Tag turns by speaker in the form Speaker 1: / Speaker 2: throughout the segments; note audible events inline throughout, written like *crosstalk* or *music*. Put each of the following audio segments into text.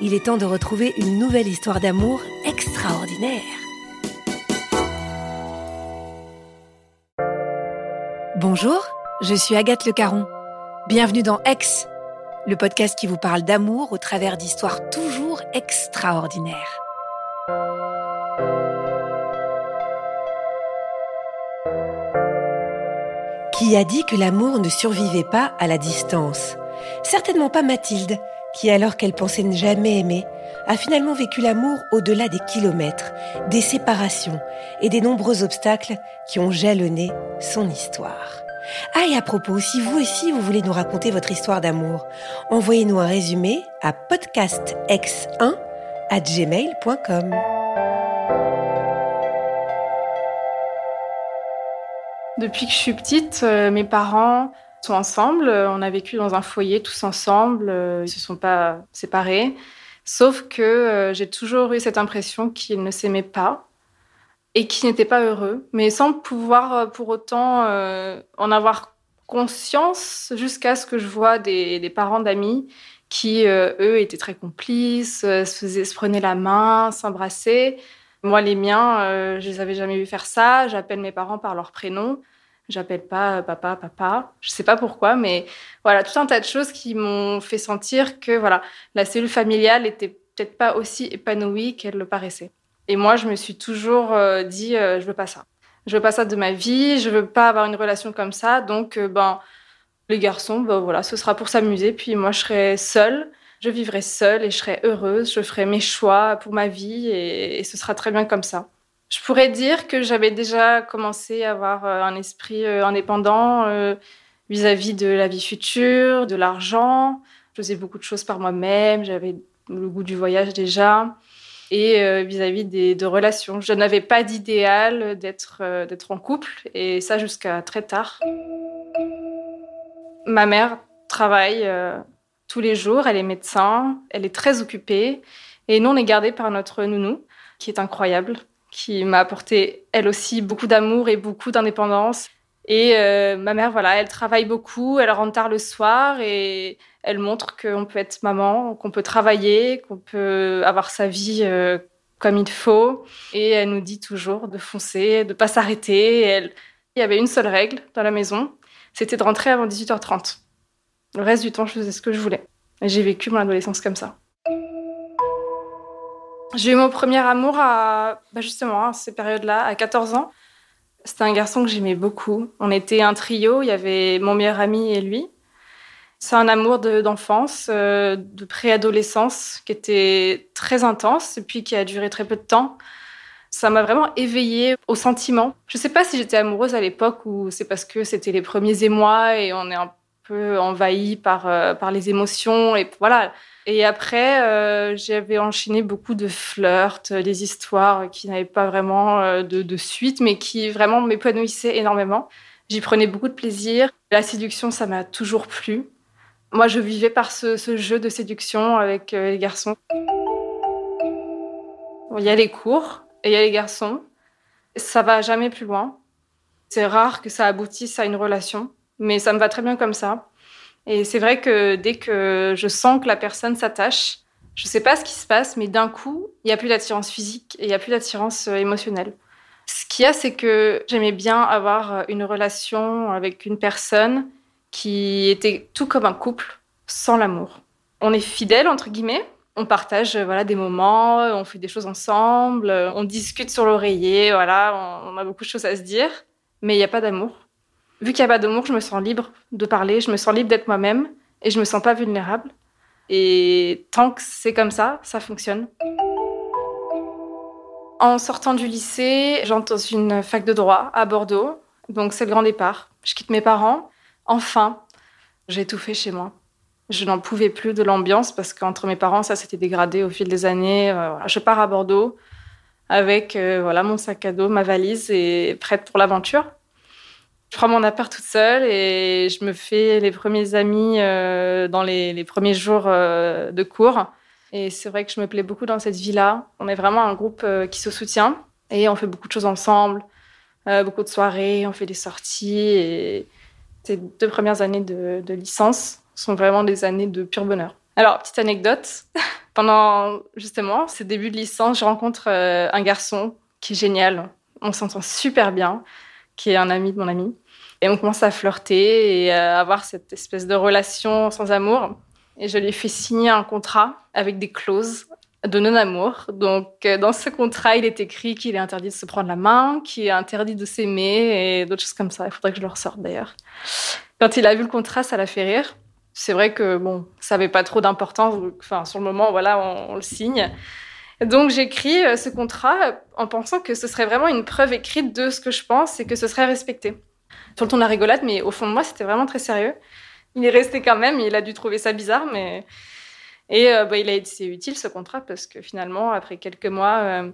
Speaker 1: il est temps de retrouver une nouvelle histoire d'amour extraordinaire. Bonjour, je suis Agathe Le Caron. Bienvenue dans Ex, le podcast qui vous parle d'amour au travers d'histoires toujours extraordinaires. Qui a dit que l'amour ne survivait pas à la distance? Certainement pas Mathilde, qui alors qu'elle pensait ne jamais aimer, a finalement vécu l'amour au-delà des kilomètres, des séparations et des nombreux obstacles qui ont jalonné son histoire. Ah et à propos, si vous aussi vous voulez nous raconter votre histoire d'amour, envoyez-nous un résumé à podcastx1 à gmail.com.
Speaker 2: Depuis que je suis petite, euh, mes parents sont ensemble. On a vécu dans un foyer tous ensemble. Euh, ils se sont pas séparés. Sauf que euh, j'ai toujours eu cette impression qu'ils ne s'aimaient pas et qu'ils n'étaient pas heureux, mais sans pouvoir euh, pour autant en avoir conscience jusqu'à ce que je vois des, parents d'amis qui, eux, étaient très complices, se prenaient la main, s'embrassaient. Moi, les miens, je les avais jamais vus faire ça. J'appelle mes parents par leur prénom. J'appelle pas papa, papa. Je sais pas pourquoi, mais voilà, tout un tas de choses qui m'ont fait sentir que voilà, la cellule familiale était peut-être pas aussi épanouie qu'elle le paraissait. Et moi, je me suis toujours euh, dit, euh, je veux pas ça. Je veux pas ça de ma vie. Je veux pas avoir une relation comme ça. Donc, euh, ben, les garçons, ben voilà, ce sera pour s'amuser. Puis moi, je serai seule. Je vivrai seule et je serai heureuse. Je ferai mes choix pour ma vie et ce sera très bien comme ça. Je pourrais dire que j'avais déjà commencé à avoir euh, un esprit euh, indépendant euh, vis-à-vis de la vie future, de l'argent. Je faisais beaucoup de choses par moi-même, j'avais le goût du voyage déjà. Et vis-à-vis de relations. Je n'avais pas d'idéal d'être en couple, et ça jusqu'à très tard. Ma mère travaille tous les jours, elle est médecin, elle est très occupée, et nous on est gardés par notre nounou, qui est incroyable qui m'a apporté elle aussi beaucoup d'amour et beaucoup d'indépendance. Et euh, ma mère, voilà, elle travaille beaucoup, elle rentre tard le soir et elle montre qu'on peut être maman, qu'on peut travailler, qu'on peut avoir sa vie euh, comme il faut. Et elle nous dit toujours de foncer, de pas s'arrêter. Elle... Il y avait une seule règle dans la maison, c'était de rentrer avant 18h30. Le reste du temps, je faisais ce que je voulais. J'ai vécu mon adolescence comme ça. J'ai eu mon premier amour à, bah, justement, à ces périodes-là, à 14 ans. C'était un garçon que j'aimais beaucoup. On était un trio, il y avait mon meilleur ami et lui. C'est un amour d'enfance, euh, de, préadolescence, qui était très intense et puis qui a duré très peu de temps. Ça m'a vraiment éveillée au sentiment. Je sais pas si j'étais amoureuse à l'époque ou c'est parce que c'était les premiers émois et on est un peu envahi par, euh, par les émotions et voilà. Et après, euh, j'avais enchaîné beaucoup de flirts, des histoires qui n'avaient pas vraiment euh, de, de, suite, mais qui vraiment m'épanouissaient énormément. J'y prenais beaucoup de plaisir. La séduction, ça m'a toujours plu. Moi, je vivais par ce, ce jeu de séduction avec les garçons. Il y a les cours et il y a les garçons. Ça va jamais plus loin. C'est rare que ça aboutisse à une relation, mais ça me va très bien comme ça. Et c'est vrai que dès que je sens que la personne s'attache, je sais pas ce qui se passe, mais d'un coup, il y a plus d'attirance physique et il y a plus d'attirance euh, émotionnelle. Ce qu'il y a, c'est que j'aimais bien avoir euh, une relation avec une personne qui était tout comme un couple, sans l'amour. On est fidèle entre guillemets, on partage euh, voilà des moments, on fait des choses ensemble, on discute sur l'oreiller, voilà, on a beaucoup de choses à se dire, mais il n'y a pas d'amour vu qu'il n'y a pas d'amour, je me sens libre de parler, je me sens libre d'être moi-même et je me sens pas vulnérable. Et tant que c'est comme ça, ça fonctionne. En sortant du lycée, j'entre dans une fac de droit à Bordeaux. Donc c'est le grand départ. Je quitte mes parents. Enfin, j'ai tout fait chez moi. Je n'en pouvais plus de l'ambiance parce qu'entre mes parents, ça s'était dégradé au fil des années. Euh, je pars à Bordeaux avec euh, voilà mon sac à dos, ma valise et prête pour l'aventure. Je prends mon appart toute seule et je me fais les premiers amis euh, dans les, premiers jours euh, de cours. Et c'est vrai que je me plais beaucoup dans cette vie-là. On est vraiment un groupe euh, qui se soutient et on fait beaucoup de choses ensemble, beaucoup de soirées, on fait des sorties. Et ces deux premières années de, de licence sont vraiment des années de pur bonheur. Alors, petite anecdote, *laughs* pendant justement ces débuts de licence, je rencontre un garçon qui est génial. On s'entend super bien, qui est un ami de mon ami. Et on commence à flirter et à avoir cette espèce de relation sans amour. Et je lui ai fait signer un contrat avec des clauses de non-amour. Donc, euh, dans ce contrat, il est écrit qu'il est interdit de se prendre la main, qu'il est interdit de s'aimer et d'autres choses comme ça. Il faudrait que je le ressorte d'ailleurs. Quand il a vu le contrat, ça l'a fait rire. C'est vrai que, bon, ça n'avait pas trop d'importance. Enfin, sur le moment, voilà, on, on le signe. Donc, j'écris euh, ce contrat en pensant que ce serait vraiment une preuve écrite de ce que je pense et que ce serait respecté sur le ton de la rigolade, mais au fond de moi, c'était vraiment très sérieux. Il est resté quand même, il a dû trouver ça bizarre, mais. Et euh, bah, il a été utile ce contrat parce que finalement, après quelques mois, euh,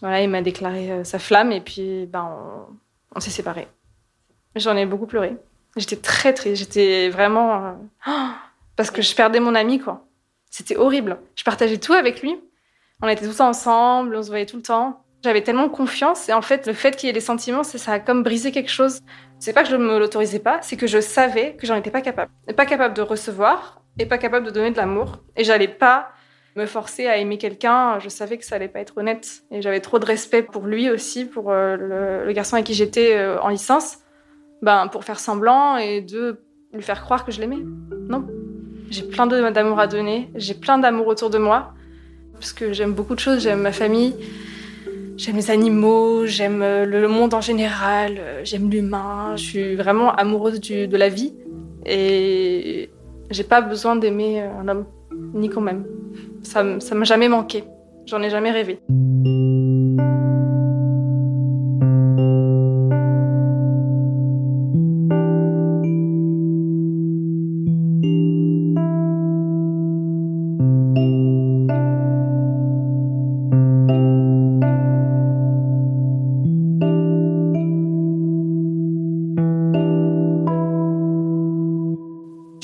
Speaker 2: voilà, il m'a déclaré euh, sa flamme et puis ben, on, s'est séparés. J'en ai beaucoup pleuré. J'étais très triste, j'étais vraiment. parce que je perdais mon ami, quoi. C'était horrible. Je partageais tout avec lui. On était tout le ensemble, on se voyait tout le temps. J'avais tellement confiance et en fait, le fait qu'il y ait des sentiments, ça a comme brisé quelque chose. C'est pas que je ne me l'autorisais pas, c'est que je savais que j'en étais pas capable. Pas capable de recevoir et pas capable de donner de l'amour. Et j'allais pas me forcer à aimer quelqu'un. Je savais que ça allait pas être honnête. Et j'avais trop de respect pour lui aussi, pour euh, le, garçon avec qui j'étais euh, en licence, ben, pour faire semblant et de lui faire croire que je l'aimais. Non. J'ai plein d'amour à donner. J'ai plein d'amour autour de moi. Parce que j'aime beaucoup de choses. J'aime ma famille. J'aime les animaux, j'aime euh, le monde en général, euh, j'aime l'humain. Je suis vraiment amoureuse de la vie et j'ai pas besoin d'aimer un homme, ni quand même. Ça, ça m'a jamais manqué. J'en ai jamais rêvé.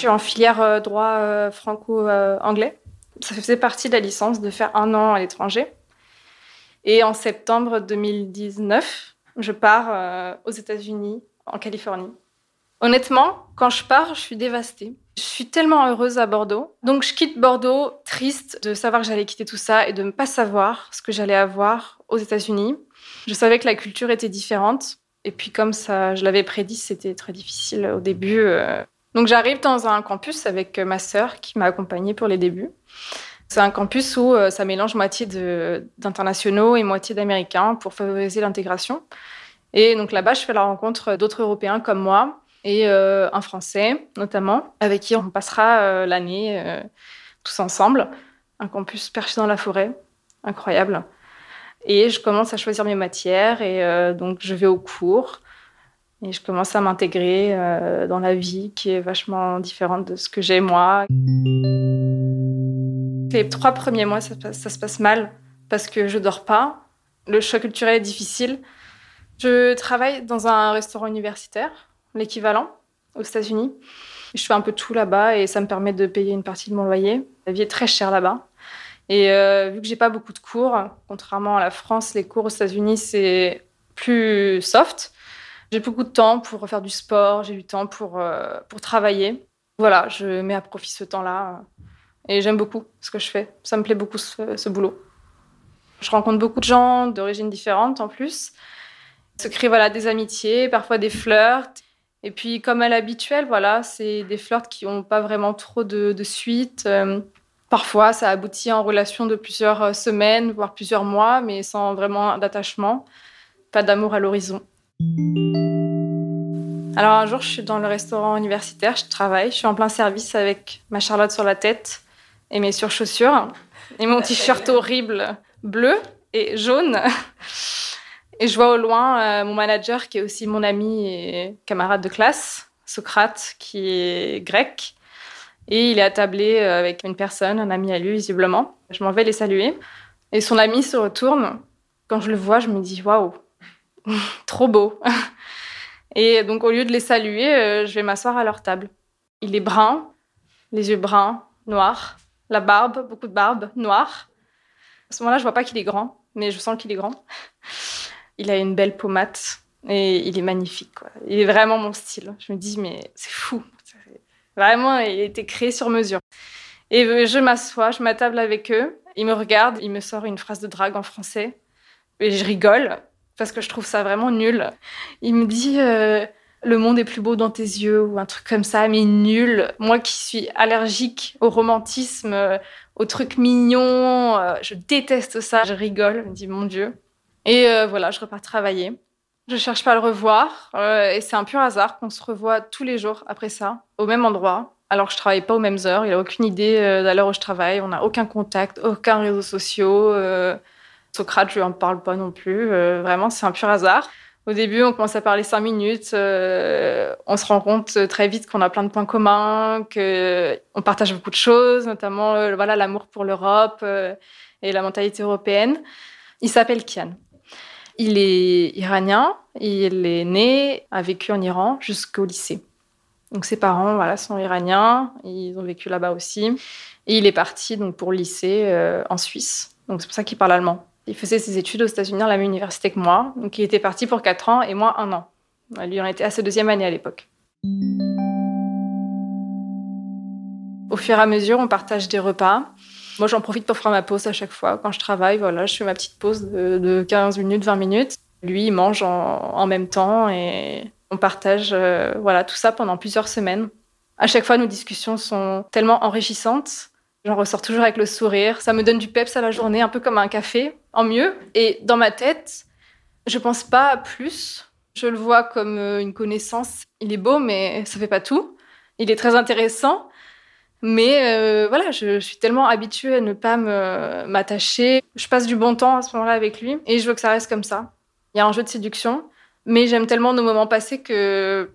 Speaker 2: En filière euh, droit euh, franco-anglais. Ça faisait partie de la licence de faire un an à l'étranger. Et en septembre 2019, je pars euh, aux États-Unis, en Californie. Honnêtement, quand je pars, je suis dévastée. Je suis tellement heureuse à Bordeaux. Donc je quitte Bordeaux triste de savoir que j'allais quitter tout ça et de ne pas savoir ce que j'allais avoir aux États-Unis. Je savais que la culture était différente. Et puis comme ça, je l'avais prédit, c'était très difficile au début. Donc j'arrive dans un campus avec ma sœur qui m'a accompagnée pour les débuts. C'est un campus où euh, ça mélange moitié d'internationaux et moitié d'américains pour favoriser l'intégration. Et donc là-bas, je fais la rencontre d'autres Européens comme moi et euh, un Français notamment, avec qui on passera euh, l'année tous ensemble. Un campus perché dans la forêt, incroyable. Et je commence à choisir mes matières et donc je vais au cours. Et je commence à m'intégrer dans la vie qui est vachement différente de ce que j'ai moi. Les trois premiers mois, ça, se passe mal parce que je dors pas. Le choc culturel est difficile. Je travaille dans un restaurant universitaire, l'équivalent aux États-Unis. Je fais un peu tout là-bas et ça me permet de payer une partie de mon loyer. La vie est très chère là-bas. Et euh, vu que j'ai pas beaucoup de cours, contrairement à la France, les cours aux États-Unis c'est plus soft. J'ai beaucoup de temps pour faire du sport, j'ai du temps pour, euh, pour travailler. Voilà, je mets à profit ce temps-là et j'aime beaucoup ce que je fais. Ça me plaît beaucoup ce, boulot. Je rencontre beaucoup de gens d'origines différentes en plus. Se crée voilà des amitiés, parfois des flirts. Et puis, comme à l'habituel, voilà, c'est des flirts qui n'ont pas vraiment trop de, suite. Euh, parfois, ça aboutit en relation de plusieurs euh, semaines, voire plusieurs mois, mais sans vraiment d'attachement. Pas d'amour à l'horizon. Alors, un jour, je suis dans le restaurant universitaire, je travaille, je suis en plein service avec ma charlotte sur la tête et mes surchaussures et mon t-shirt horrible bleu et jaune. Et je vois au loin euh, mon manager, qui est aussi mon ami et camarade de classe, Socrate, qui est grec. Et il est attablé euh, avec une personne, un ami à lui, visiblement. Je m'en vais les saluer. Et son ami se retourne. Quand je le vois, je me dis waouh, *laughs* trop beau. *laughs* Et donc, au lieu de les saluer, euh, je vais m'asseoir à leur table. Il est brun, les yeux bruns, noirs, la barbe, beaucoup de barbe, noire. À ce moment-là, je vois pas qu'il est grand, mais je sens qu'il est grand. *laughs* Il a une belle pommade et il est magnifique. Quoi. Il est vraiment mon style. Je me dis, mais c'est fou. Vraiment, il a été créé sur mesure. Et je m'assois, je m'attable avec eux. Il me regarde, il me sort une phrase de drague en français. Et je rigole parce que je trouve ça vraiment nul. Il me dit euh, Le monde est plus beau dans tes yeux ou un truc comme ça, mais nul. Moi qui suis allergique au romantisme, euh, aux trucs mignons, euh, je déteste ça. Je rigole, je me dis Mon Dieu. Et euh, voilà, je repars travailler. Je cherche pas à le revoir et c'est un pur hasard qu'on se revoit tous les jours après ça, au même endroit. Alors je travaille pas aux mêmes heures, il a aucune idée de l'heure où je travaille, on n'a aucun contact, aucun réseau social. Socrate, je lui en parle pas non plus. vraiment, c'est un pur hasard. Au début, on commence à parler cinq minutes. on se rend compte très vite qu'on a plein de points communs, qu'on partage beaucoup de choses, notamment voilà l'amour pour l'Europe et la mentalité européenne. Il s'appelle Kian. Il est iranien, il est né, a vécu en Iran jusqu'au lycée. Donc ses parents voilà, sont iraniens, ils ont vécu là-bas aussi. Et il est parti donc, pour le lycée euh, en Suisse. Donc c'est pour ça qu'il parle allemand. Il faisait ses études aux États-Unis à la même université que moi. Donc il était parti pour 4 ans et moi un an. Lui, on était à sa deuxième année à l'époque. Au fur et à mesure, on partage des repas. Moi, j'en profite pour faire ma pause à chaque fois. Quand je travaille, voilà, je fais ma petite pause de, 15 minutes, 20 minutes. Lui, il mange en, même temps et on partage euh, voilà, tout ça pendant plusieurs semaines. À chaque fois, nos discussions sont tellement enrichissantes. J'en ressors toujours avec le sourire. Ça me donne du peps à la journée, un peu comme un café, en mieux. Et dans ma tête, je pense pas à plus. Je le vois comme euh, une connaissance. Il est beau, mais ça fait pas tout. Il est très intéressant, mais euh, voilà, je, suis tellement habituée à ne pas m'attacher. Je passe du bon temps à ce moment-là avec lui et je veux que ça reste comme ça. Il y a un jeu de séduction, mais j'aime tellement nos moments passés que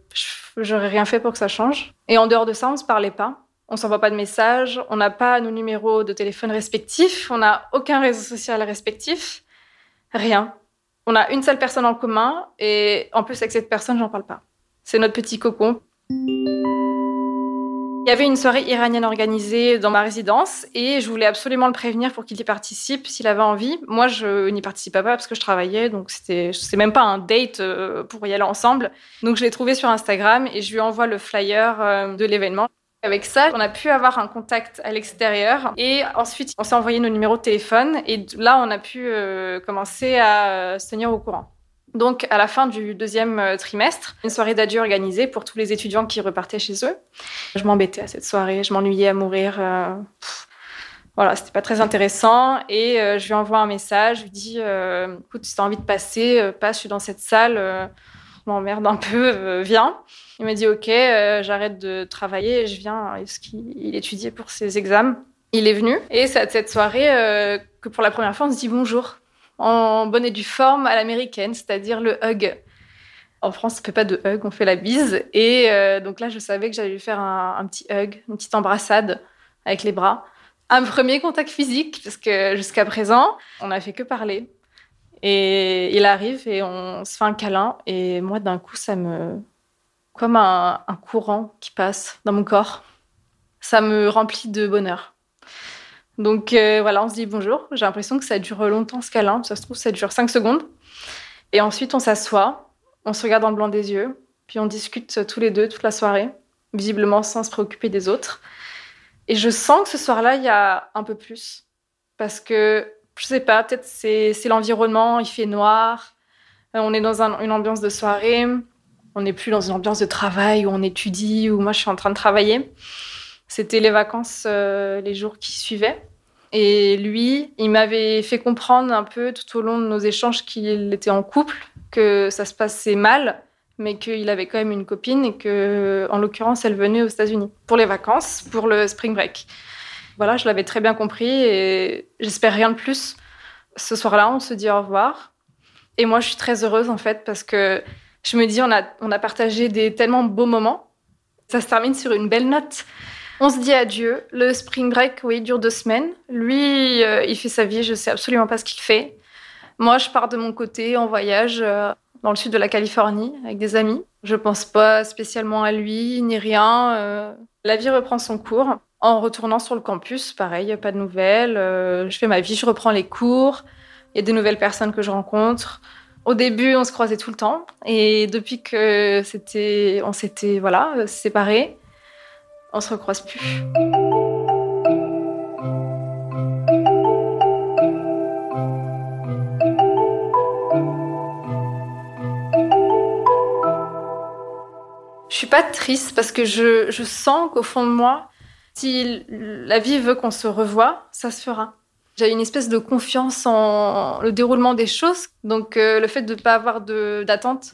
Speaker 2: j'aurais rien fait pour que ça change. Et en dehors de ça, on se parlait pas. On s'envoie pas de messages, on n'a pas nos numéros de téléphone respectifs, on n'a aucun réseau social respectif, rien. On a une seule personne en commun et en plus avec cette personne, j'en parle pas. C'est notre petit cocon. Il y avait une soirée iranienne organisée dans ma résidence et je voulais absolument le prévenir pour qu'il y participe s'il avait envie. Moi, je n'y participais pas parce que je travaillais, donc c'était, c'est même pas un date euh, pour y aller ensemble. Donc je l'ai trouvé sur Instagram et je lui envoie le flyer euh, de l'événement. Avec ça, on a pu avoir un contact à l'extérieur et ensuite on s'est envoyé nos numéros de téléphone et là on a pu euh, commencer à se tenir au courant. Donc, à la fin du deuxième euh, trimestre, une soirée d'adieu organisée pour tous les étudiants qui repartaient chez eux. Je m'embêtais à cette soirée, je m'ennuyais à mourir. Euh, voilà, c'était pas très intéressant. Et euh, je lui envoie un message, je lui dis Écoute, si t'as envie de passer, passe, je suis dans cette salle, m'emmerde un peu, viens. Il m'a dit Ok, j'arrête de travailler et je viens. Est-ce qu'il étudiait pour ses examens Il est venu. Et c'est à cette soirée que pour la première fois, on se dit bonjour en bonne et due forme à l'américaine, c'est-à-dire le hug. En France, on fait pas de hug, on fait la bise. Et euh, donc là, je savais que j'allais lui faire un, petit hug, une petite embrassade avec les bras. Un premier contact physique, parce que jusqu'à présent, on n'a fait que parler. Et il arrive et on se fait un câlin. Et moi, d'un coup, ça me. comme un, courant qui passe dans mon corps. Ça me remplit de bonheur. Donc euh, voilà, on se dit bonjour. J'ai l'impression que ça dure longtemps ce câlin. Ça se trouve, ça dure 5 secondes. Et ensuite, on s'assoit, on se regarde dans le blanc des yeux, puis on discute tous les deux toute la soirée, visiblement sans se préoccuper des autres. Et je sens que ce soir-là, il y a un peu plus. Parce que je sais pas, peut-être c'est, l'environnement, il fait noir, euh, on est dans une ambiance de soirée, on n'est plus dans une ambiance de travail où on étudie, où moi je suis en train de travailler. C'était les vacances, euh, les jours qui suivaient. Et lui, il m'avait fait comprendre un peu tout au long de nos échanges qu'il était en couple, que ça se passait mal, mais qu'il avait quand même une copine et que, en l'occurrence, elle venait aux États-Unis pour les vacances, pour le spring break. Voilà, je l'avais très bien compris et j'espère rien de plus. Ce soir-là, on se dit au revoir. Et moi, je suis très heureuse en fait parce que je me dis, on a, on a partagé des tellement beaux moments. Ça se termine sur une belle note. On se dit adieu. Le spring break, oui, dure deux semaines. Lui, euh, il fait sa vie, je sais absolument pas ce qu'il fait. Moi, je pars de mon côté en voyage euh, dans le sud de la Californie avec des amis. Je pense pas spécialement à lui ni rien. Euh. la vie reprend son cours. En retournant sur le campus, pareil, pas de nouvelles. Euh, je fais ma vie, je reprends les cours. Il y a des nouvelles personnes que je rencontre. Au début, on se croisait tout le temps. Et depuis que c'était, on s'était voilà, séparés, on se recroise plus. Je suis pas triste parce que je, je sens qu'au fond de moi, si la vie veut qu'on se revoie, ça se fera. J'ai une espèce de confiance en le déroulement des choses. Donc, euh, le fait de ne pas avoir d'attente,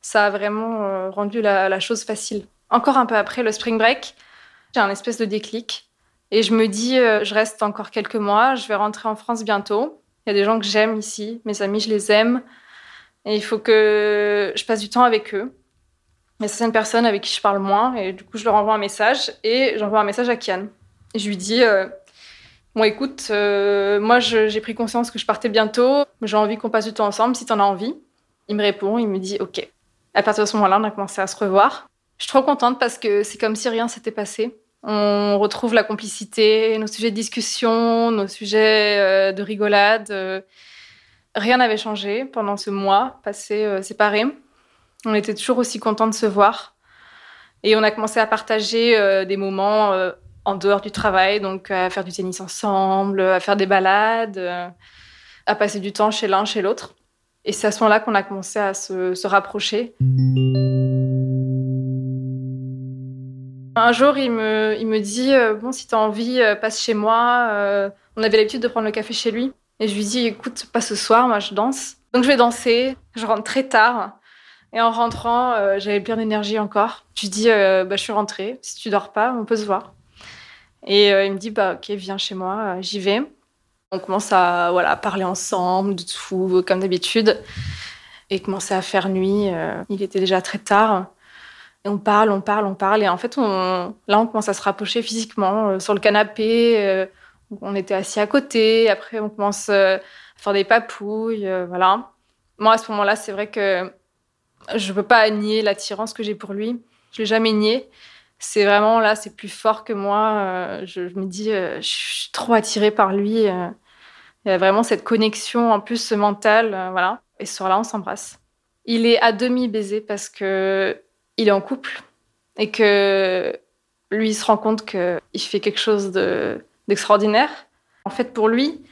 Speaker 2: ça a vraiment euh, rendu la, chose facile. Encore un peu après le spring break, j'ai un espèce de déclic. Et je me dis, euh, je reste encore quelques mois, je vais rentrer en France bientôt. Il y a des gens que j'aime ici, mes amis, je les aime. Et il faut que je passe du temps avec eux. Mais c'est une personne avec qui je parle moins et du coup je leur envoie un message et j'envoie un message à Kian. Je lui dis euh, Bon, écoute, euh, moi j'ai pris conscience que je partais bientôt, j'ai envie qu'on passe du temps ensemble si t'en as envie. Il me répond, il me dit Ok. À partir de ce moment-là, on a commencé à se revoir. Je suis trop contente parce que c'est comme si rien s'était passé. On retrouve la complicité, nos sujets de discussion, nos sujets euh, de rigolade. rien n'avait changé pendant ce mois passé séparés. On était toujours aussi contents de se voir. Et on a commencé à partager euh, des moments euh, en dehors du travail, donc à faire du tennis ensemble, à faire des balades, euh, à passer du temps chez l'un, chez l'autre. Et c'est à ce moment-là qu'on a commencé à se, rapprocher. Un jour, il me, il me dit Bon, si tu as envie, passe chez moi. on avait l'habitude de prendre le café chez lui. Et je lui dis Écoute, pas ce soir, moi je danse. Donc je vais danser. Je rentre très tard. Et en rentrant, euh, j'avais plein d'énergie encore. Je lui dis, euh, bah, je suis rentrée. Si tu dors pas, on peut se voir. Et euh, il me dit, bah, ok, viens chez moi, j'y vais. On commence à voilà, parler ensemble de tout, comme d'habitude. Et commencer à faire nuit. il était déjà très tard. Et on parle, on parle, on parle. Et en fait, là, on commence à se rapprocher physiquement sur le canapé. on était assis à côté. Après, on commence à faire des papouilles. voilà. Moi, à ce moment-là, c'est vrai que je ne peux pas nier l'attirance que j'ai pour lui. Je l'ai jamais nié. C'est vraiment là, c'est plus fort que moi. Euh, je, me dis, euh, je suis trop attirée par lui. Euh. Il y a vraiment cette connexion en plus mentale, voilà. Et ce soir-là, on s'embrasse. Il est à demi baisé parce que il est en couple et que lui il se rend compte qu'il fait quelque chose d'extraordinaire. en fait, pour lui,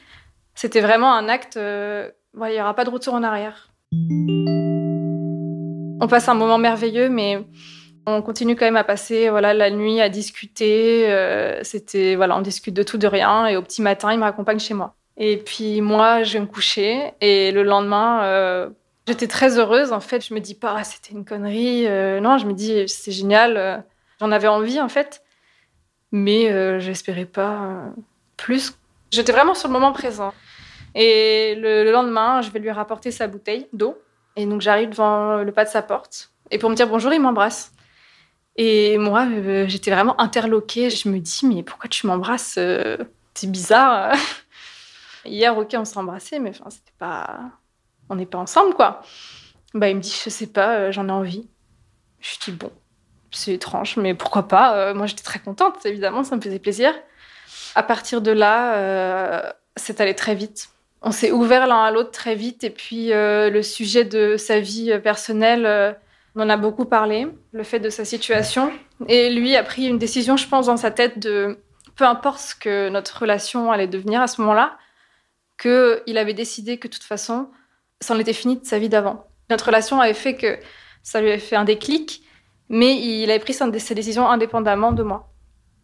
Speaker 2: c'était vraiment un acte. il n'y aura pas de retour en arrière. On passe un moment merveilleux, mais on continue quand même à passer voilà la nuit à discuter. Euh, c'était voilà, on discute de tout de rien et au petit matin, il me raccompagne chez moi. Et puis moi, je vais me coucher et le lendemain, euh, j'étais très heureuse. En fait, je me dis pas ah, c'était une connerie. Euh, non, je me dis c'est génial. J'en avais envie en fait, mais j'espérais pas plus. J'étais vraiment sur le moment présent. Et le, lendemain, je vais lui rapporter sa bouteille d'eau. Et donc j'arrive devant le pas de sa porte. Et pour me dire bonjour, il m'embrasse. Et moi, euh, j'étais vraiment interloquée. Je me dis, mais pourquoi tu m'embrasses euh, C'est bizarre. *laughs* Hier, ok, on s'est embrassé, mais enfin, c'était pas. On n'est pas ensemble, quoi. Bah, il me dit, je sais pas, euh, j'en ai envie. Je dis, bon, c'est étrange, mais pourquoi pas Moi, j'étais très contente, évidemment, ça me faisait plaisir. À partir de là, c'est allé très vite. On s'est ouvert l'un à l'autre très vite, et puis le sujet de sa vie personnelle on en a beaucoup parlé, le fait de sa situation. Et lui a pris une décision, je pense, dans sa tête de peu importe ce que notre relation allait devenir à ce moment-là, qu'il avait décidé que de toute façon, c'en était fini de sa vie d'avant. Notre relation avait fait que ça lui avait fait un déclic, mais il avait pris ses décisions indépendamment de moi.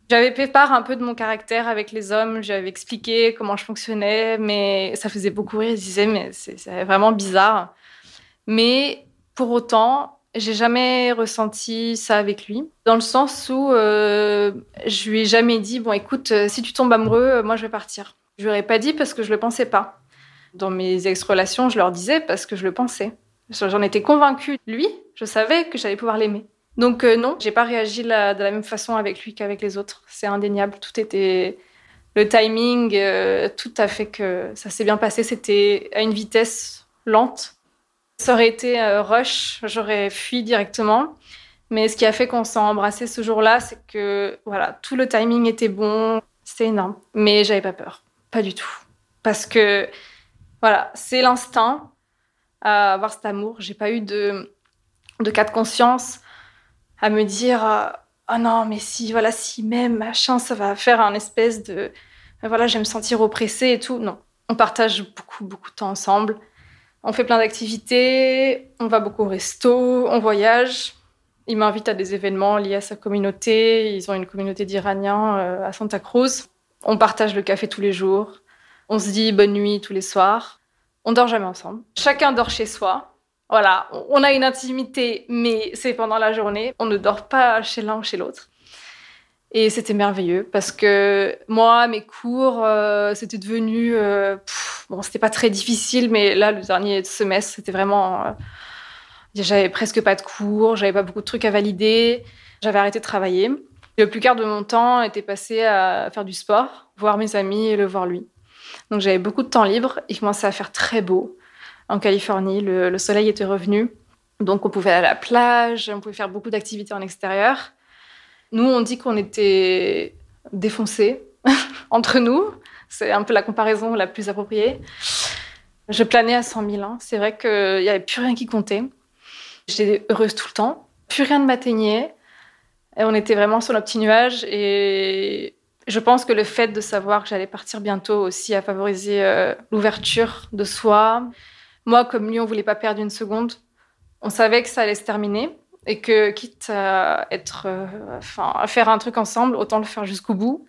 Speaker 2: J'avais fait part un peu de mon caractère avec les hommes, j'avais expliqué comment je fonctionnais, mais ça faisait beaucoup rire. Ils disaient, mais c'est vraiment bizarre. Mais pour autant, j'ai jamais ressenti ça avec lui, dans le sens où euh, je lui ai jamais dit bon écoute euh, si tu tombes amoureux euh, moi je vais partir. Je lui aurais pas dit parce que je le pensais pas. Dans mes ex-relations je leur disais parce que je le pensais. J'en étais convaincue. Lui, je savais que j'allais pouvoir l'aimer. Donc non, j'ai pas réagi de la même façon avec lui qu'avec les autres. C'est indéniable. Tout était le timing, tout a fait que ça s'est bien passé. C'était à une vitesse lente ça aurait été euh, rush, j'aurais fui directement. Mais ce qui a fait qu'on s'est embrassé ce jour-là, c'est que voilà, tout le timing était bon, c'était énorme. Mais j'avais pas peur, pas du tout, parce que voilà, c'est l'instinct à avoir cet amour. J'ai pas eu de cas de conscience à me dire oh non mais si voilà si même machin ça va faire un espèce de voilà je me sentir oppressée et tout. Non, on partage beaucoup beaucoup de temps ensemble. On fait plein d'activités, on va beaucoup au resto, on voyage. Il m'invite à des événements liés à sa communauté. Ils ont une communauté d'Iraniens euh, à Santa Cruz. On partage le café tous les jours. On se dit bonne nuit tous les soirs. On dort jamais ensemble. Chacun dort chez soi. Voilà, on a une intimité, mais c'est pendant la journée. On ne dort pas chez l'un ou chez l'autre. Et c'était merveilleux parce que moi, mes cours, euh, c'était devenu. Euh, bon, c'était pas très difficile, mais là, le dernier semestre, c'était vraiment. Euh, j'avais presque pas de cours, j'avais pas beaucoup de trucs à valider, j'avais arrêté de travailler. Le plus quart de mon temps était passé à faire du sport, voir mes amis et le voir lui. Donc j'avais beaucoup de temps libre. Il commençait à faire très beau en Californie. Le, le soleil était revenu. Donc on pouvait aller à la plage, on pouvait faire beaucoup d'activités en extérieur. Nous, on dit qu'on était défoncés *laughs* entre nous. C'est un peu la comparaison la plus appropriée. Je planais à 100 000. Hein. C'est vrai qu'il n'y avait plus rien qui comptait. J'étais heureuse tout le temps. Plus rien ne m'atteignait. Et on était vraiment sur notre petit nuage. Et je pense que le fait de savoir que j'allais partir bientôt aussi a favorisé euh, l'ouverture de soi. Moi, comme lui, on voulait pas perdre une seconde. On savait que ça allait se terminer et que quitte à être, euh, enfin, à faire un truc ensemble, autant le faire jusqu'au bout,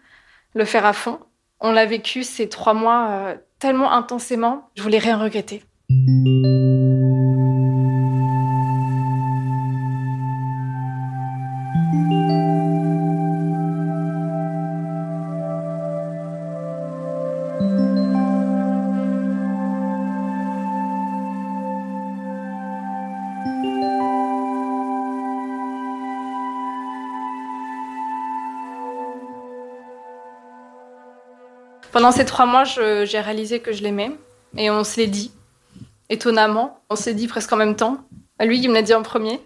Speaker 2: le faire à fond. On l'a vécu ces trois mois euh, tellement intensément, je voulais rien regretter. Pendant ces trois mois, j'ai réalisé que je l'aimais et on se l'est dit. Étonnamment, on s'est dit presque en même temps. Lui, il me l'a dit en premier.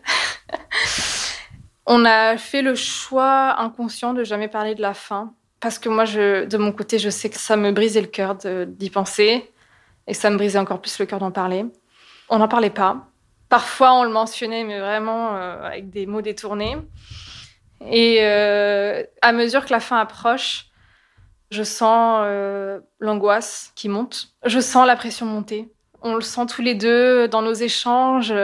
Speaker 2: *laughs* on a fait le choix inconscient de jamais parler de la fin parce que moi, de mon côté, je sais que ça me brisait le cœur d'y penser et ça me brisait encore plus le cœur d'en parler. On n'en parlait pas. Parfois, on le mentionnait, mais vraiment euh, avec des mots détournés. Et euh, à mesure que la fin approche, je sens euh, l'angoisse qui monte. Je sens la pression monter. On le sent tous les deux dans nos échanges.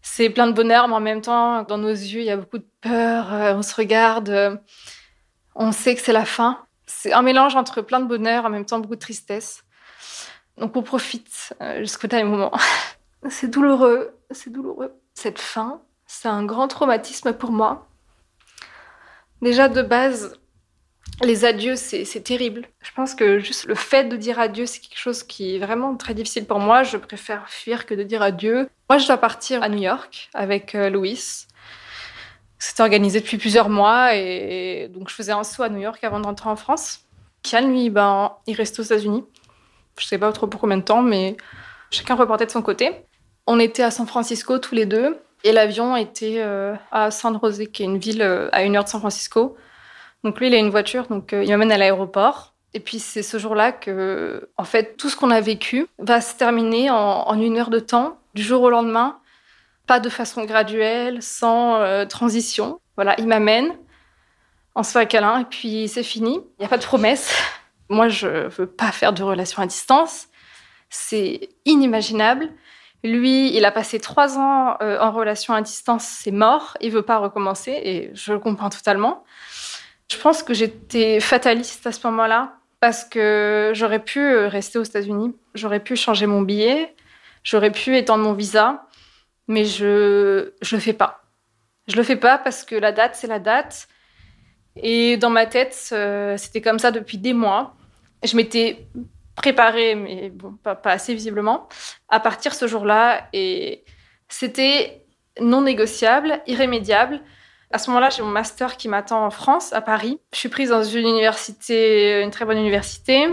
Speaker 2: C'est plein de bonheur, mais en même temps, dans nos yeux, il y a beaucoup de peur. Euh, on se regarde. Euh, on sait que c'est la fin. C'est un mélange entre plein de bonheur, en même temps beaucoup de tristesse. Donc on profite jusqu'au dernier moment. *laughs* c'est douloureux, c'est douloureux. Cette fin, c'est un grand traumatisme pour moi. Déjà de base, les adieux, c'est terrible. Je pense que juste le fait de dire adieu, c'est quelque chose qui est vraiment très difficile pour moi. Je préfère fuir que de dire adieu. Moi, je dois partir à New York avec euh, Louis. C'était organisé depuis plusieurs mois et donc je faisais un saut à New York avant de rentrer en France. Kian, lui, ben, il reste aux États-Unis. Je sais pas trop pour combien de temps, mais chacun reportait de son côté. On était à San Francisco tous les deux et l'avion était euh, à San José, qui est une ville euh, à une heure de San Francisco. Donc lui, il a une voiture, donc euh, il m'amène à l'aéroport. Et puis c'est ce jour-là que, en fait, tout ce qu'on a vécu va se terminer en, une heure de temps, du jour au lendemain, pas de façon graduelle, sans transition. Voilà, il m'amène, on se fait un câlin et puis c'est fini. Il n'y a pas de promesse. *laughs* Moi, je veux pas faire de relation à distance. C'est inimaginable. Lui, il a passé trois ans euh, en relation à distance, c'est mort, il veut pas recommencer et je le comprends totalement. Je pense que j'étais fataliste à ce moment-là parce que j'aurais pu euh, rester aux États-Unis, j'aurais pu changer mon billet, j'aurais pu étendre mon visa, mais je je le fais pas. Je le fais pas parce que la date c'est la date et dans ma tête euh, c'était comme ça depuis des mois. Je m'étais préparé, mais bon, pas, assez visiblement, à partir ce jour-là. Et c'était non négociable, irrémédiable. À ce moment-là, j'ai mon master qui m'attend en France, à Paris. Je suis prise dans une université, une très bonne université.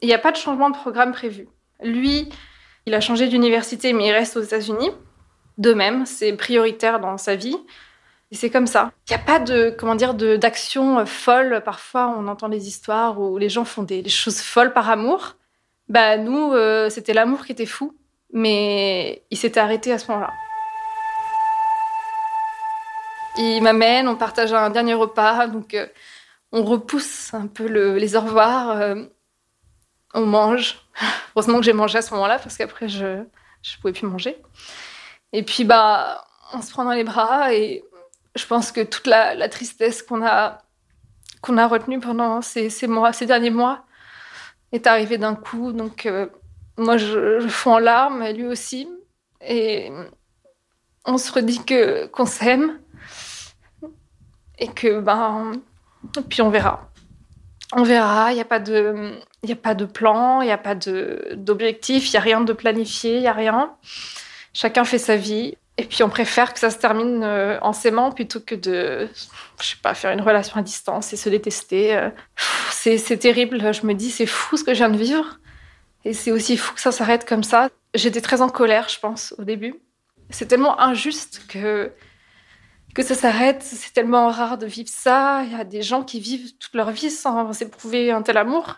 Speaker 2: Il n'y a pas de changement de programme prévu. Lui, il a changé d'université, mais il reste aux États-Unis. De même, c'est prioritaire dans sa vie. Et c'est comme ça. Il n'y a pas de, comment dire, d'action folle. Parfois, on entend des histoires où les gens font des, choses folles par amour. Bah, nous, euh, c'était l'amour qui était fou. Mais il s'était arrêté à ce moment-là. Il m'amène, on partage un dernier repas, donc euh, on repousse un peu les au revoir. Euh, on mange. *laughs* Heureusement que j'ai mangé à ce moment-là, parce qu'après, je ne pouvais plus manger. Et puis, bah, on se prend dans les bras et je pense que toute la, tristesse qu'on a, qu'on a retenue pendant ces, derniers mois est arrivée d'un coup. Donc, euh, moi, je, je en larmes, lui aussi. Et on se redit que, qu'on s'aime. Et que, ben, puis on verra. On verra, il n'y a pas de, il a pas de plan, il n'y a pas d'objectif, il n'y a rien de planifié, il n'y a rien. Chacun fait sa vie. Et puis on préfère que ça se termine euh, en s'aimant plutôt que de, je sais pas, faire une relation à distance et se détester. Euh. C'est, terrible. Je me dis, c'est fou ce que je viens de vivre. Et c'est aussi fou que ça s'arrête comme ça. J'étais très en colère, je pense, au début. C'est tellement injuste que, que ça s'arrête. C'est tellement rare de vivre ça. Il y a des gens qui vivent toute leur vie sans éprouver un tel amour.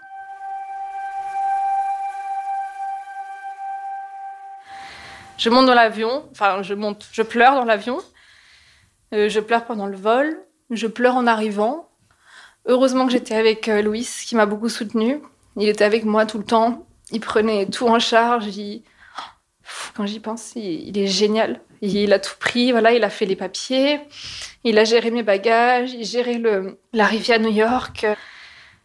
Speaker 2: Je monte dans l'avion, enfin, je monte, je pleure dans l'avion. Euh, je pleure pendant le vol. Je pleure en arrivant. Heureusement que j'étais avec euh, Louis, qui m'a beaucoup soutenue. Il était avec moi tout le temps. Il prenait tout en charge. Quand j'y pense, il... est génial. Il a tout pris. Voilà, il a fait les papiers. Il a géré mes bagages. Il gérait le... l'arrivée à New York.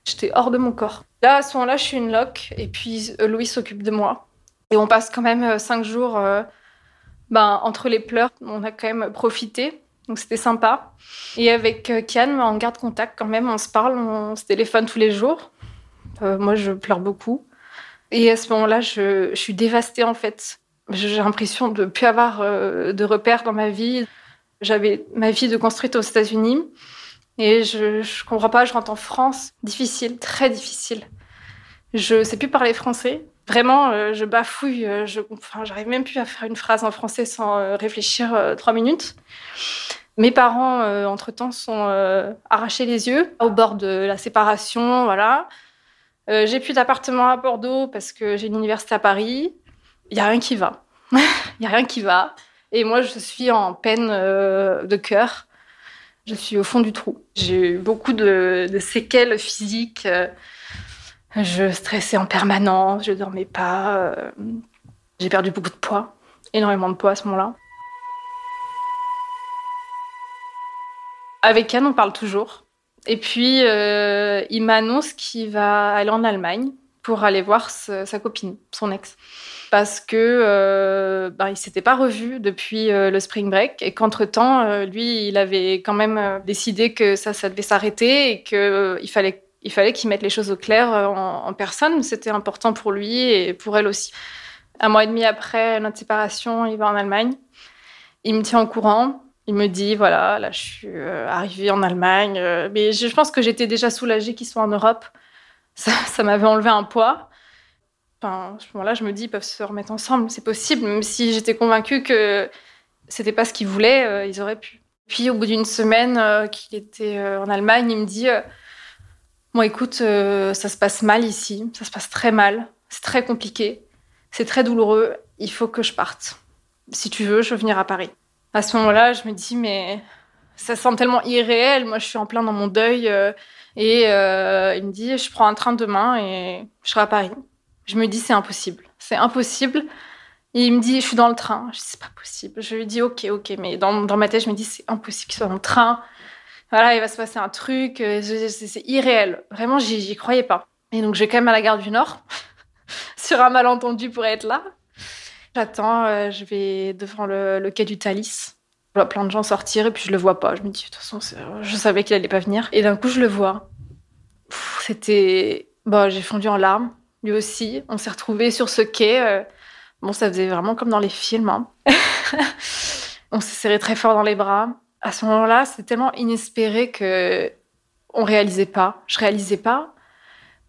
Speaker 2: J'étais hors de mon corps. Là, à ce moment-là, je suis une loque. Et puis, euh, Louis s'occupe de moi. Et on passe quand même euh, cinq jours euh, ben, entre les pleurs. On a quand même profité. Donc c'était sympa. Et avec Kian, on garde contact quand même. On se parle, on se téléphone tous les jours. moi, je pleure beaucoup. Et à ce moment-là, je, suis dévastée en fait. J'ai l'impression de ne plus avoir de repères dans ma vie. J'avais ma vie de construite aux États-Unis. Et je ne comprends pas, je rentre en France. Difficile, très difficile. Je ne sais plus parler français. Vraiment, euh, je bafouille. Euh, je, enfin, j'arrive même plus à faire une phrase en français sans euh, réfléchir trois minutes. Mes parents, entre-temps, sont arrachés les yeux au bord de la séparation. Voilà. j'ai plus d'appartement à Bordeaux parce que j'ai une université à Paris. Il y a rien qui va. Il *laughs* y a rien qui va. Et moi, je suis en peine de cœur. Je suis au fond du trou. J'ai eu beaucoup de, de séquelles physiques. Je stressais en permanence, je dormais pas. Euh, j'ai perdu beaucoup de poids, énormément de poids à ce moment-là. Avec Anne, on parle toujours. Et puis, euh, il m'annonce qu'il va aller en Allemagne pour aller voir sa copine, son ex. Parce que euh, bah, il s'était pas revu depuis euh, le spring break et qu'entre-temps, euh, lui, il avait quand même décidé que ça, ça devait s'arrêter et qu'il fallait il fallait qu'il mette les choses au clair en, en personne. C'était important pour lui et pour elle aussi. Un mois et demi après notre séparation, il va en Allemagne. Il me tient au courant. Il me dit voilà, là, je suis arrivée en Allemagne. mais je pense que j'étais déjà soulagée qu'il soit en Europe ça, m'avait enlevé un poids. Enfin, à ce moment-là, je me dis, ils peuvent se remettre ensemble, c'est possible, même si j'étais convaincue que c'était pas ce qu'ils voulaient, euh, ils auraient pu. Puis, au bout d'une semaine euh, qu'il était euh, en Allemagne, il me dit Bon, écoute, ça se passe mal ici, ça se passe très mal, c'est très compliqué, c'est très douloureux, il faut que je parte. Si tu veux, je veux venir à Paris. À ce moment-là, je me dis Mais ça semble tellement irréel, moi je suis en plein dans mon deuil et il me dit, je prends un train demain et je serai à Paris. Je me dis, c'est impossible. C'est impossible. Il me dit, je suis dans le train. Je dis, c'est pas possible. Je lui dis, ok, ok. Mais dans, dans ma tête, je me dis, c'est impossible qu'il soit dans le train. Voilà, il va se passer un truc. Euh, c'est irréel. Vraiment, j'y croyais pas. Et donc, je vais quand même à la gare du Nord, *laughs* sur un malentendu pour être là. J'attends, euh, je vais devant le, quai du Thalys. Je vois plein de gens sortir et puis je le vois pas. Je me dis, de toute façon, je savais qu'il allait pas venir. Et d'un coup, je le vois. C'était. Bon, j'ai fondu en larmes, lui aussi. On s'est retrouvés sur ce quai. Euh, bon, ça faisait vraiment comme dans les films. Hein. *laughs* on s'est serré très fort dans les bras. À ce moment-là, c'était tellement inespéré que on réalisait pas. Je réalisais pas.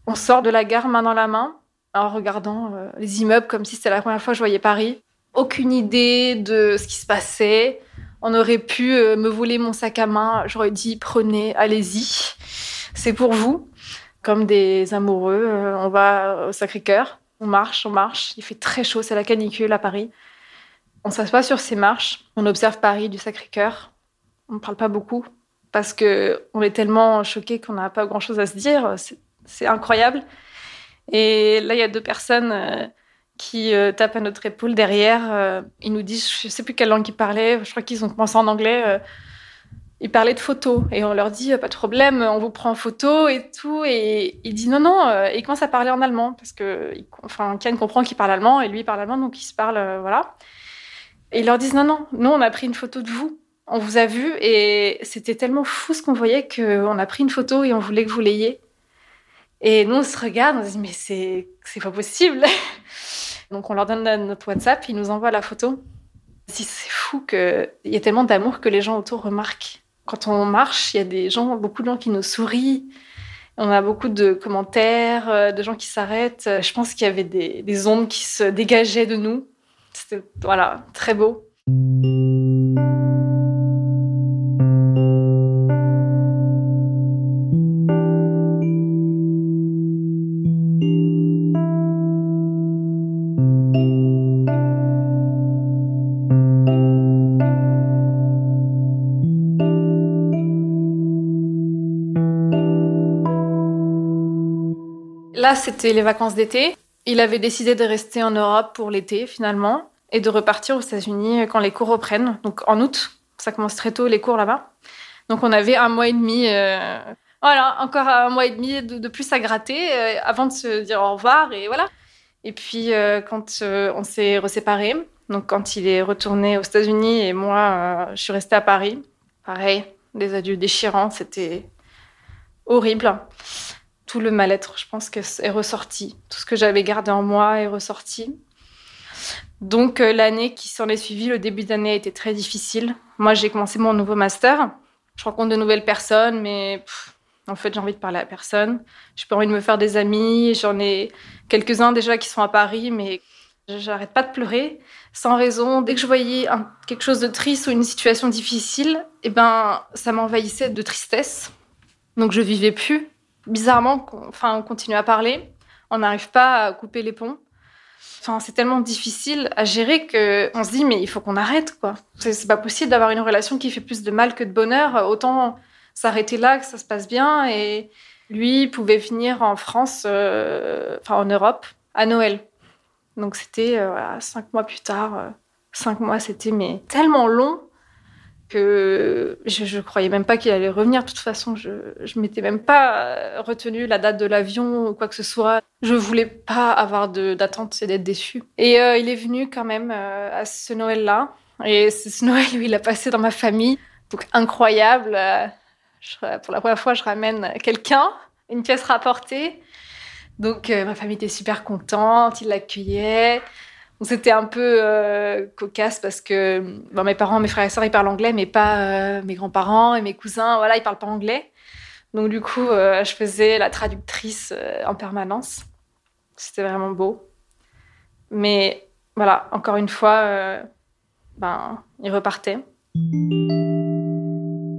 Speaker 2: On sort de la gare main dans la main en regardant euh, les immeubles comme si c'était la première fois que je voyais Paris. Aucune idée de ce qui se passait. On aurait pu euh, me voler mon sac à main. J'aurais dit prenez, allez-y, c'est pour vous. Comme des amoureux, euh, on va au Sacré-Cœur, on marche, on marche. Il fait très chaud, c'est la canicule à Paris. On s'assoit sur ces marches, on observe Paris du Sacré-Cœur. On ne parle pas beaucoup parce que on est tellement choqués qu'on n'a pas grand-chose à se dire. C'est incroyable. Et là, il y a deux personnes euh, qui euh, tape à notre épaule derrière. Ils nous disent, je sais plus quelle langue ils parlaient, je crois qu'ils ont commencé en anglais. Euh, ils parlaient de photos et on leur dit pas de problème, on vous prend en photo et tout. Et il dit non, non, il commence à parler en allemand parce que, enfin, Ken comprend qu'il parle allemand et lui il parle allemand donc ils se parlent, voilà. Et ils leur disent non, non, nous on a pris une photo de vous, on vous a vu et c'était tellement fou ce qu'on voyait qu'on a pris une photo et on voulait que vous l'ayez. Et nous on se regarde, on se dit mais c'est c'est pas possible. *laughs* Donc on leur donne notre WhatsApp, ils nous envoient la photo. C'est fou qu'il y a tellement d'amour que les gens autour remarquent. Quand on marche, il y a des gens, beaucoup de gens qui nous sourient. On a beaucoup de commentaires, euh, de gens qui s'arrêtent. Je pense qu'il y avait des, des ondes qui se dégageaient de nous. C'était voilà, très beau. C'était les vacances d'été. Il avait décidé de rester en Europe pour l'été, finalement, et de repartir aux États-Unis quand les cours reprennent. Donc en août, ça commence très tôt les cours là-bas. Donc on avait un mois et demi, euh, voilà, encore un mois et demi de, plus à gratter euh, avant de se dire au revoir et voilà. Et puis euh, quand on s'est reséparés, donc quand il est retourné aux États-Unis et moi je suis restée à Paris, pareil, des adieux déchirants, c'était horrible tout le mal-être, je pense, est ressorti. Tout ce que j'avais gardé en moi est ressorti. Donc euh, l'année qui s'en est suivie, le début d'année a été très difficile. Moi, j'ai commencé mon nouveau master. Je rencontre de nouvelles personnes, mais en fait, j'ai envie de parler à personne. J'ai pas envie de me faire des amis. J'en ai quelques-uns déjà qui sont à Paris, mais j'arrête pas de pleurer sans raison. Dès que je voyais quelque chose de triste ou une situation difficile, eh ben, ça m'envahissait de tristesse. Donc je vivais plus bizarrement, enfin, on continue à parler. On n'arrive pas à couper les ponts. Enfin, c'est tellement difficile à gérer que on se dit mais il faut qu'on arrête quoi. C'est pas possible d'avoir une relation qui fait plus de mal que de bonheur. Autant s'arrêter là, que ça se passe bien. Et lui pouvait venir en France, euh, enfin en Europe, à Noël. Donc c'était euh, cinq mois plus tard. Euh, cinq mois, c'était mais tellement long que je, ne croyais même pas qu'il allait revenir. De toute façon, je, je m'étais même pas retenu la date de l'avion ou quoi que ce soit. Je voulais pas avoir d'attente et d'être déçue. Et euh, il est venu quand même euh, à ce Noël-là. Et ce *laughs* Noël, lui, il a passé dans ma famille. Donc incroyable. Euh, pour la première fois, je ramène quelqu'un, une pièce rapportée. Donc ma famille était super contente, ils l'accueillaient. C'était un peu euh, cocasse parce que mes parents, mes frères et sœurs, ils parlent anglais, mais pas euh, mes grands-parents et mes cousins. Voilà, ils parlent pas anglais. Donc du coup, euh, je faisais la traductrice en permanence. C'était vraiment beau. Mais voilà, encore une fois, ben, ils repartaient.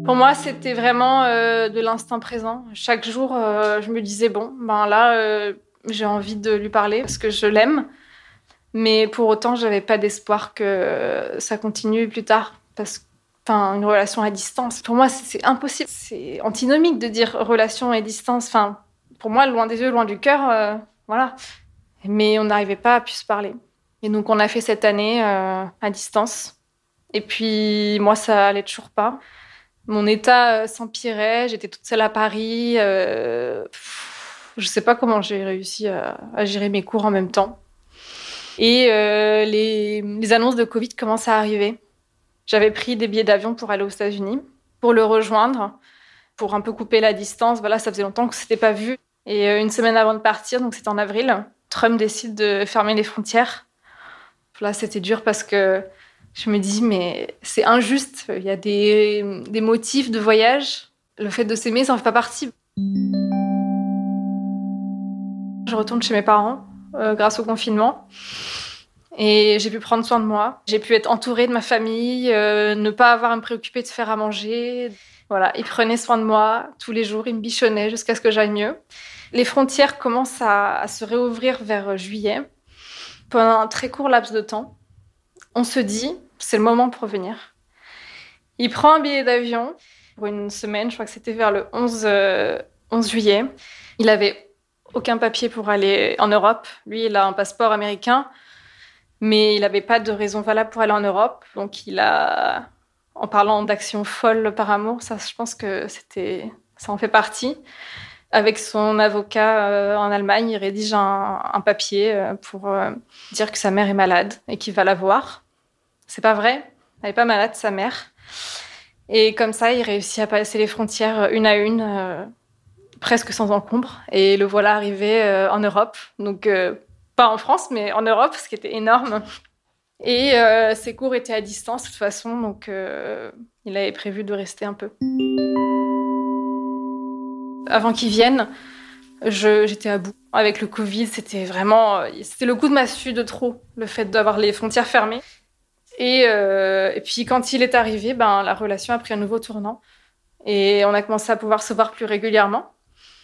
Speaker 2: Pour moi, c'était vraiment de l'instant présent. Chaque jour, je me disais bon, ben là, j'ai envie de lui parler parce que je l'aime. Mais pour autant, j'avais pas d'espoir que ça continue plus tard. Parce que une relation à distance. Pour moi, c'est impossible. C'est antinomique de dire relation à distance. Enfin, pour moi, loin des yeux, loin du cœur, euh, voilà. Mais on n'arrivait pas à plus se parler. Et donc, on a fait cette année euh, à distance. Et puis, moi, ça allait toujours pas. Mon état euh, s'empirait. J'étais toute seule à Paris. je sais pas comment j'ai réussi à gérer mes cours en même temps. Et euh, les, annonces de Covid commencent à arriver. J'avais pris des billets d'avion pour aller aux États-Unis, pour le rejoindre, pour un peu couper la distance. Voilà, ça faisait longtemps que c'était pas vu. Et euh, une semaine avant de partir, donc c'était en avril, Trump décide de fermer les frontières. Là, c'était dur parce que je me dis, mais c'est injuste. Il y a des, motifs de voyage. Le fait de s'aimer, ça en fait pas partie. Je retourne chez mes parents euh, grâce au confinement. Et j'ai pu prendre soin de moi. J'ai pu être entourée de ma famille, euh, ne pas avoir à me préoccuper de faire à manger. Voilà, ils prenaient soin de moi tous les jours, ils me bichonnaient jusqu'à ce que j'aille mieux. Les frontières commencent à, se réouvrir vers juillet. Pendant un très court laps de temps, on se dit, c'est le moment pour revenir. Il prend un billet d'avion pour une semaine, je crois que c'était vers le 11, 11 euh, juillet. Il avait aucun papier pour aller en Europe. Lui, il a un passeport américain, mais il n'avait pas de raison valable pour aller en Europe. Donc, il a, en parlant d'action folle par amour, ça, je pense que c'était, ça en fait partie. Avec son avocat euh, en Allemagne, il rédige un, papier euh, pour euh, dire que sa mère est malade et qu'il va la voir. C'est pas vrai. Elle n'est pas malade, sa mère. Et comme ça, il réussit à passer les frontières une à une presque sans encombre. Et le voilà arrivé euh, en Europe. Donc, euh, pas en France, mais en Europe, ce qui était énorme. Et euh, ses cours étaient à distance de toute façon, donc il avait prévu de rester un peu. Avant qu'il vienne, j'étais à bout. Avec le Covid, c'était vraiment. C'était le coup de massue de trop, le fait d'avoir les frontières fermées. Et, et, puis quand il est arrivé, ben, la relation a pris un nouveau tournant. Et on a commencé à pouvoir se voir plus régulièrement.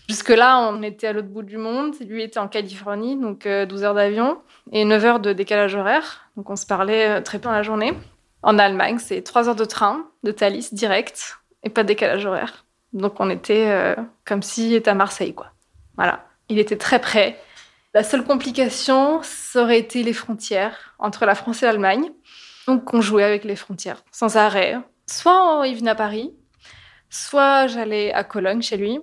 Speaker 2: Jusque-là, on était à l'autre bout du monde. Lui était en Californie, donc 12 euh, heures d'avion et 9 heures de décalage horaire. Donc on se parlait euh, très peu dans la journée. En Allemagne, c'est 3 heures de train de Thalys direct et pas de décalage horaire. Donc on était euh, comme s'il était à Marseille, quoi. Voilà. Il était très près. La seule complication, ça aurait été les frontières entre la France et l'Allemagne. Donc on jouait avec les frontières sans arrêt. Soit il venait à Paris, soit j'allais à Cologne chez lui,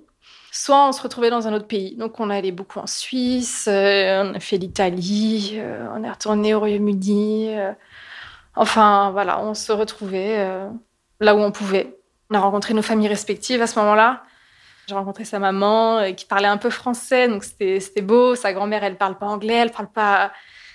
Speaker 2: soit on se retrouvait dans un autre pays. Donc on allait beaucoup en Suisse, euh, on a fait l'Italie, euh, on est retourné au Royaume-Uni. Euh. enfin voilà, on se retrouvait là où on pouvait. On a rencontré nos familles respectives à ce moment-là. J'ai rencontré sa maman qui parlait un peu français, donc c'était beau. Sa grand-mère, elle parle pas anglais, elle parle pas,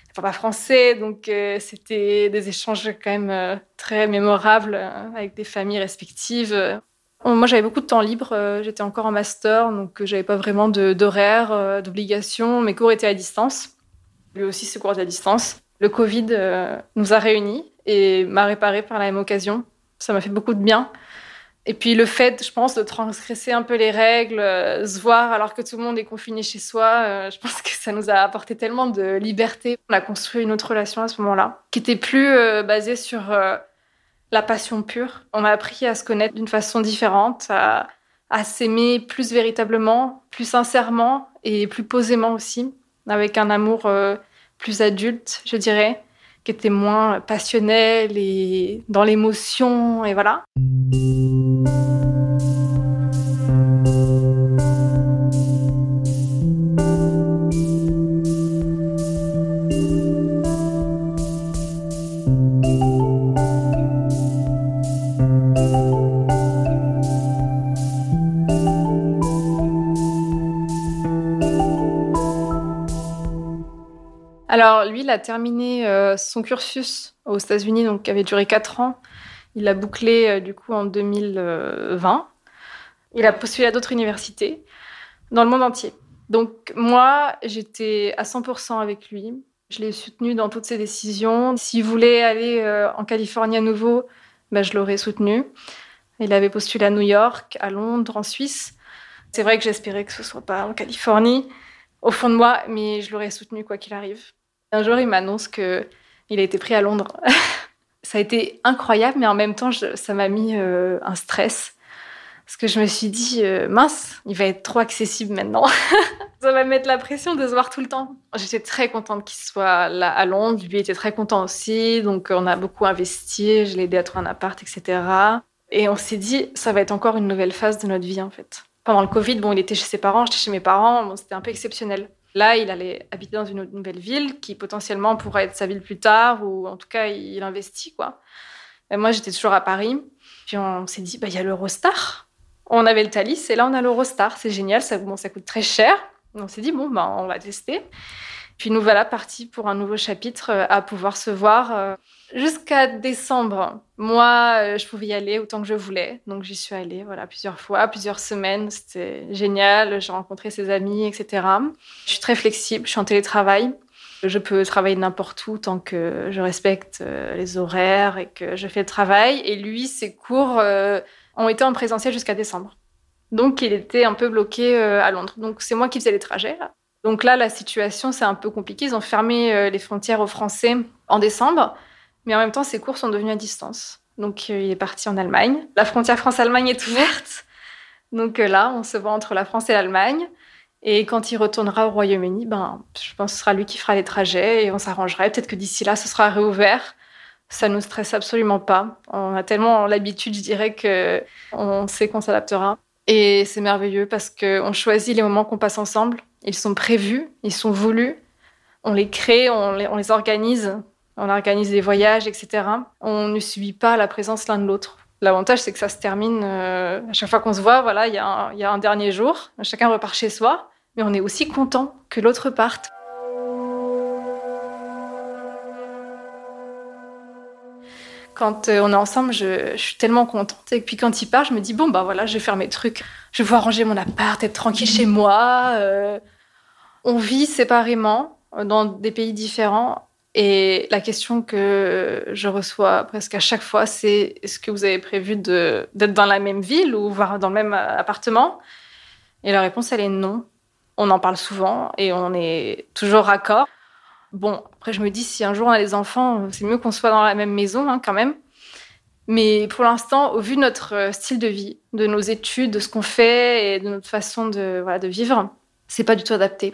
Speaker 2: elle parle pas français, donc c'était des échanges quand même très mémorables avec des familles respectives. Moi, j'avais beaucoup de temps libre. Euh, j'étais encore en master, donc euh, j'avais pas vraiment d'horaire, euh, d'obligation. Mes cours étaient à distance. Lui aussi, ses cours étaient à distance. Le Covid nous a réunis et m'a réparé par la même occasion. Ça m'a fait beaucoup de bien. Et puis le fait, je pense, de transgresser un peu les règles, se voir alors que tout le monde est confiné chez soi, je pense que ça nous a apporté tellement de liberté. On a construit une autre relation à ce moment-là, qui était plus basée sur la passion pure. On a appris à se connaître d'une façon différente, à, s'aimer plus véritablement, plus sincèrement et plus posément aussi, avec un amour euh, plus adulte, je dirais, qui était moins passionnel et dans l'émotion, et voilà. Terminé euh, son cursus aux États-Unis, donc qui avait duré 4 ans. Il l'a bouclé euh, du coup en 2020. Il a postulé à d'autres universités dans le monde entier. Donc, moi, j'étais à 100% avec lui. Je l'ai soutenu dans toutes ses décisions. S'il voulait aller euh, en Californie à nouveau, ben, je l'aurais soutenu. Il avait postulé à New York, à Londres, en Suisse. C'est vrai que j'espérais que ce soit pas en Californie, au fond de moi, mais je l'aurais soutenu quoi qu'il arrive. Un jour, il m'annonce que il a été pris à Londres. *laughs* ça a été incroyable, mais en même temps, ça m'a mis euh, un stress. Parce que je me suis dit, euh, mince, il va être trop accessible maintenant. *laughs* ça va mettre la pression de se voir tout le temps. J'étais très contente qu'il soit là à Londres. Lui était très content aussi. Donc, on a beaucoup investi. Je l'ai aidé à trouver un appart, etc. Et on s'est dit, ça va être encore une nouvelle phase de notre vie, en fait. Pendant le Covid, bon, il était chez ses parents, j'étais chez mes parents. Bon, c'était un peu exceptionnel. Là, il allait habiter dans une nouvelle ville qui potentiellement pourrait être sa ville plus tard, ou en tout cas, il investit, quoi. Moi, j'étais toujours à Paris. Puis on s'est dit, bah, il y a l'Eurostar. On avait le Thalys, et là, on a l'Eurostar. C'est génial, ça coûte très cher. On s'est dit, bon, bah, on va tester. Puis nous voilà partis pour un nouveau chapitre euh, à pouvoir se voir euh, jusqu'à décembre. Moi, euh, je pouvais y aller autant que je voulais. Donc j'y suis allée voilà, plusieurs fois, plusieurs semaines. C'était génial. J'ai rencontré ses amis, etc. Je suis très flexible. Je suis en télétravail. Je peux travailler n'importe où tant que je respecte les horaires et que je fais le travail. Et lui, ses cours ont été en présentiel jusqu'à décembre. Donc il était un peu bloqué à Londres. Donc c'est moi qui faisais les trajets. Là. Donc là, la situation, c'est un peu compliqué. Ils ont fermé euh, les frontières aux Français en décembre, mais en même temps, ses cours sont devenus à distance. Donc euh, il est parti en Allemagne. La frontière France-Allemagne est ouverte. Donc euh, là, on se voit entre la France et l'Allemagne. Et quand il retournera au Royaume-Uni, ben, je pense que ce sera lui qui fera les trajets et on s'arrangera. Peut-être que d'ici là, ce sera réouvert. Ça nous stresse absolument pas. On a tellement l'habitude, je dirais, que on sait qu'on s'adaptera. Et c'est merveilleux parce qu'on choisit les moments qu'on passe ensemble. Ils sont prévus, ils sont voulus. On les crée, on les, organise. On organise des voyages, etc. On ne subit pas la présence l'un de l'autre. L'avantage, c'est que ça se termine euh, à chaque fois qu'on se voit. Voilà, il y, a un dernier jour. Chacun repart chez soi, mais on est aussi content que l'autre parte. Quand euh, on est ensemble, je, je, suis tellement contente. Et puis quand il part, je me dis bon bah voilà, je vais faire mes trucs. Je vais pouvoir ranger mon appart, être tranquille chez moi. Euh, on vit séparément euh, dans des pays différents. Et la question que je reçois presque à chaque fois, c'est est-ce que vous avez prévu d'être dans la même ville ou voire dans le même euh, appartement? Et la réponse, elle est non. On en parle souvent et on est toujours raccord. Bon, après, je me dis, si un jour on a des enfants, c'est mieux qu'on soit dans la même maison hein, quand même. Mais pour l'instant, au vu de notre euh, style de vie, de nos études, de ce qu'on fait et de notre façon de, voilà, de vivre, c'est pas du tout adapté.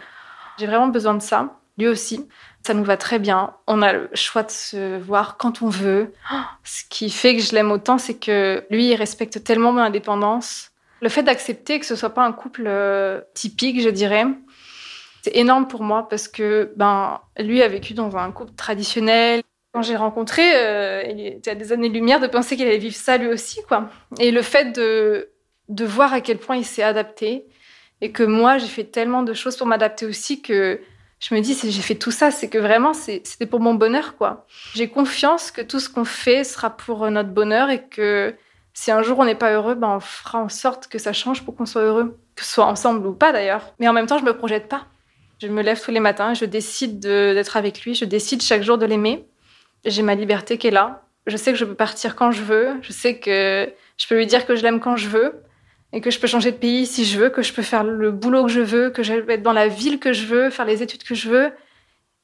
Speaker 2: J'ai vraiment besoin de ça. Lui aussi. Ça nous va très bien. On a le choix de se voir quand on veut. Ce qui fait que je l'aime autant, c'est que lui, il respecte tellement mon indépendance. Le fait d'accepter que ce soit pas un couple euh, typique, je dirais, c'est énorme pour moi parce que ben lui a vécu dans un couple traditionnel. Quand j'ai rencontré, euh, il était à des années-lumière de penser qu'il allait vivre ça lui aussi, quoi. Et le fait de de voir à quel point il s'est adapté, et que moi, j'ai fait tellement de choses pour m'adapter aussi que je me dis, j'ai fait tout ça, c'est que vraiment, c'était pour mon bonheur, quoi. J'ai confiance que tout ce qu'on fait sera pour notre bonheur et que si un jour on n'est pas heureux, ben on fera en sorte que ça change pour qu'on soit heureux, que ce soit ensemble ou pas d'ailleurs. Mais en même temps, je me projette pas. Je me lève tous les matins, je décide d'être avec lui, je décide chaque jour de l'aimer. J'ai ma liberté qui est là. Je sais que je peux partir quand je veux. Je sais que je peux lui dire que je l'aime quand je veux et que je peux changer de pays si je veux, que je peux faire le boulot que je veux, que je vais être dans la ville que je veux, faire les études que je veux,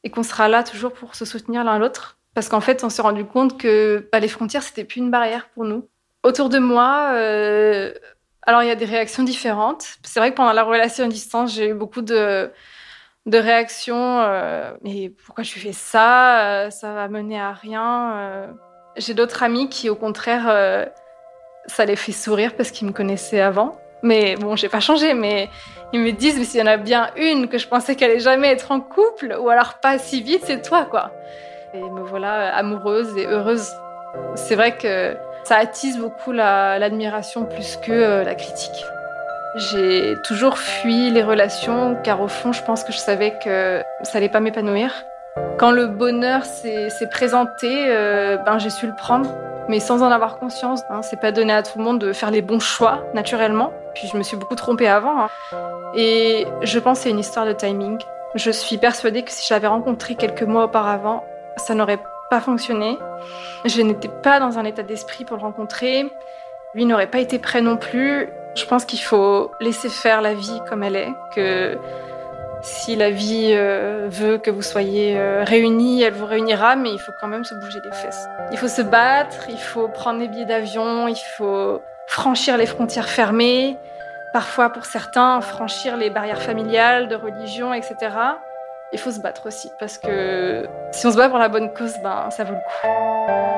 Speaker 2: et qu'on sera là toujours pour se soutenir l'un l'autre. Parce qu'en fait, on s'est rendu compte que bah, les frontières, c'était plus une barrière pour nous. Autour de moi, euh, alors il y a des réactions différentes. C'est vrai que pendant la relation à distance, j'ai eu beaucoup de, de réactions. mais pourquoi je fais ça? Ça va mener à rien. J'ai d'autres amis qui, au contraire, ça les fait sourire parce qu'ils me connaissaient avant. Mais bon, j'ai pas changé, mais ils me disent, mais s'il y en a bien une que je pensais qu'elle allait jamais être en couple, ou alors pas si vite, c'est toi, quoi. Et me voilà amoureuse et heureuse. C'est vrai que ça attise beaucoup l'admiration plus que euh, la critique. J'ai toujours fui les relations car au fond, je pense que je savais que ça allait pas m'épanouir. Quand le bonheur s'est présenté, euh, ben j'ai su le prendre mais sans en avoir conscience. Hein. C'est pas donné à tout le monde de faire les bons choix naturellement. Puis je me suis beaucoup trompée avant. Hein. Et je pense que c'est une histoire de timing. Je suis persuadée que si j'avais rencontré quelques mois auparavant, ça n'aurait pas fonctionné. Je n'étais pas dans un état d'esprit pour le rencontrer. Lui n'aurait pas été prêt non plus. Je pense qu'il faut laisser faire la vie comme elle est, que si la vie euh, veut que vous soyez euh, réunis, elle vous réunira, mais il faut quand même se bouger les fesses. Il faut se battre, il faut prendre des billets d'avion, il faut franchir les frontières fermées, parfois pour certains franchir les barrières familiales, de religion, etc. Il faut se battre aussi, parce que si on se bat pour la bonne cause, ben ça vaut le coup.